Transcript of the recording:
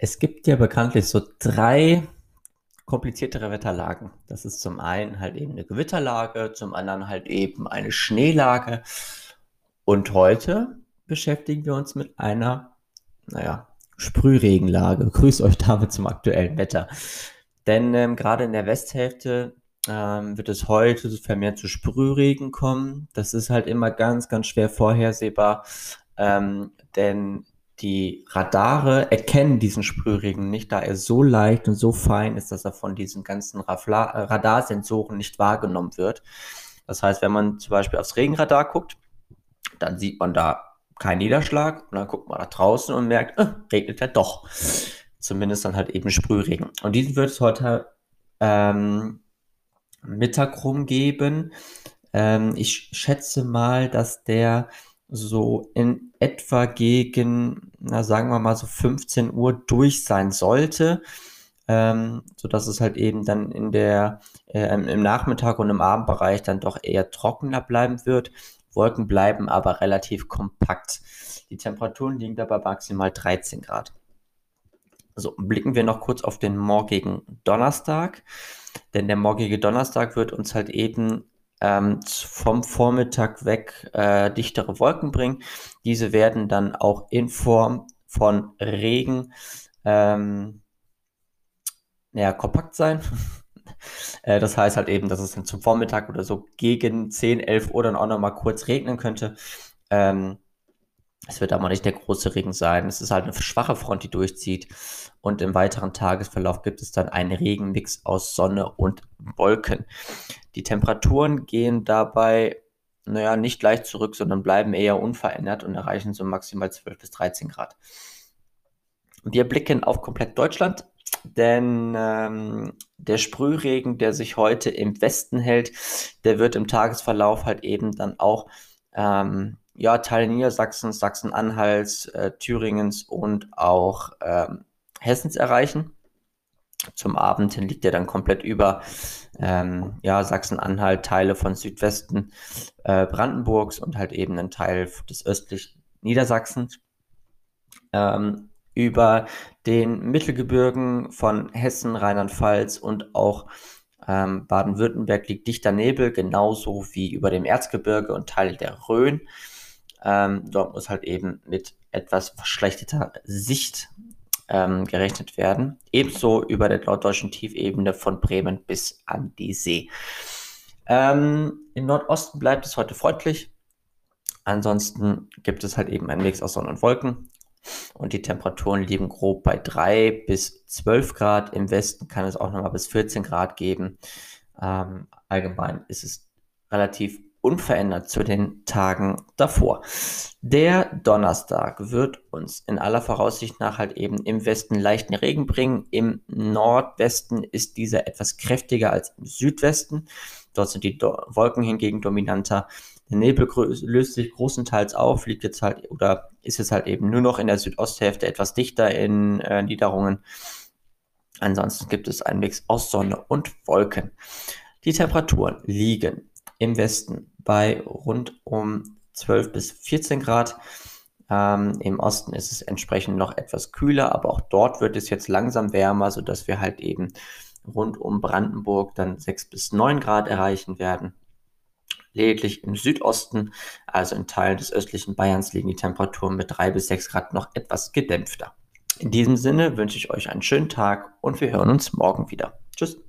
Es gibt ja bekanntlich so drei kompliziertere Wetterlagen. Das ist zum einen halt eben eine Gewitterlage, zum anderen halt eben eine Schneelage. Und heute beschäftigen wir uns mit einer, naja, Sprühregenlage. Grüß euch damit zum aktuellen Wetter. Denn ähm, gerade in der Westhälfte ähm, wird es heute vermehrt zu Sprühregen kommen. Das ist halt immer ganz, ganz schwer vorhersehbar, ähm, denn die Radare erkennen diesen Sprühregen nicht, da er so leicht und so fein ist, dass er von diesen ganzen Rafla Radarsensoren nicht wahrgenommen wird. Das heißt, wenn man zum Beispiel aufs Regenradar guckt, dann sieht man da keinen Niederschlag und dann guckt man nach draußen und merkt, äh, regnet ja doch. Zumindest dann halt eben Sprühregen. Und diesen wird es heute ähm, Mittag rumgeben. Ähm, ich schätze mal, dass der so in etwa gegen, na sagen wir mal so 15 Uhr durch sein sollte, ähm, so dass es halt eben dann in der äh, im Nachmittag und im Abendbereich dann doch eher trockener bleiben wird. Wolken bleiben aber relativ kompakt. Die Temperaturen liegen dabei maximal 13 Grad. So, blicken wir noch kurz auf den morgigen Donnerstag, denn der morgige Donnerstag wird uns halt eben ähm, vom Vormittag weg äh, dichtere Wolken bringen. Diese werden dann auch in Form von Regen ähm, ja, kompakt sein. äh, das heißt halt eben, dass es dann zum Vormittag oder so gegen 10, 11 Uhr dann auch nochmal kurz regnen könnte. Ähm, es wird aber nicht der große Regen sein. Es ist halt eine schwache Front, die durchzieht. Und im weiteren Tagesverlauf gibt es dann einen Regenmix aus Sonne und Wolken. Die Temperaturen gehen dabei, naja, nicht leicht zurück, sondern bleiben eher unverändert und erreichen so maximal 12 bis 13 Grad. Wir blicken auf komplett Deutschland, denn ähm, der Sprühregen, der sich heute im Westen hält, der wird im Tagesverlauf halt eben dann auch ähm, ja, Teile Niedersachsens, Sachsen-Anhalts, äh, Thüringens und auch ähm, Hessens erreichen. Zum Abend hin liegt er dann komplett über ähm, ja, Sachsen-Anhalt, Teile von Südwesten äh, Brandenburgs und halt eben ein Teil des östlichen Niedersachsens. Ähm, über den Mittelgebirgen von Hessen, Rheinland-Pfalz und auch ähm, Baden-Württemberg liegt dichter Nebel, genauso wie über dem Erzgebirge und Teil der Rhön. Ähm, dort muss halt eben mit etwas verschlechterter Sicht ähm, gerechnet werden. Ebenso über der norddeutschen Tiefebene von Bremen bis an die See. Ähm, Im Nordosten bleibt es heute freundlich. Ansonsten gibt es halt eben einen Mix aus Sonne und Wolken. Und die Temperaturen liegen grob bei 3 bis 12 Grad. Im Westen kann es auch nochmal bis 14 Grad geben. Ähm, allgemein ist es relativ unverändert zu den Tagen davor. Der Donnerstag wird uns in aller Voraussicht nach halt eben im Westen leichten Regen bringen. Im Nordwesten ist dieser etwas kräftiger als im Südwesten. Dort sind die Do Wolken hingegen dominanter. Der Nebel löst sich großenteils auf, liegt jetzt halt oder ist jetzt halt eben nur noch in der Südosthälfte etwas dichter in äh, Niederungen. Ansonsten gibt es einen Mix aus Sonne und Wolken. Die Temperaturen liegen im Westen bei rund um 12 bis 14 Grad. Ähm, Im Osten ist es entsprechend noch etwas kühler, aber auch dort wird es jetzt langsam wärmer, sodass wir halt eben rund um Brandenburg dann 6 bis 9 Grad erreichen werden. Lediglich im Südosten, also in Teilen des östlichen Bayerns, liegen die Temperaturen mit 3 bis 6 Grad noch etwas gedämpfter. In diesem Sinne wünsche ich euch einen schönen Tag und wir hören uns morgen wieder. Tschüss.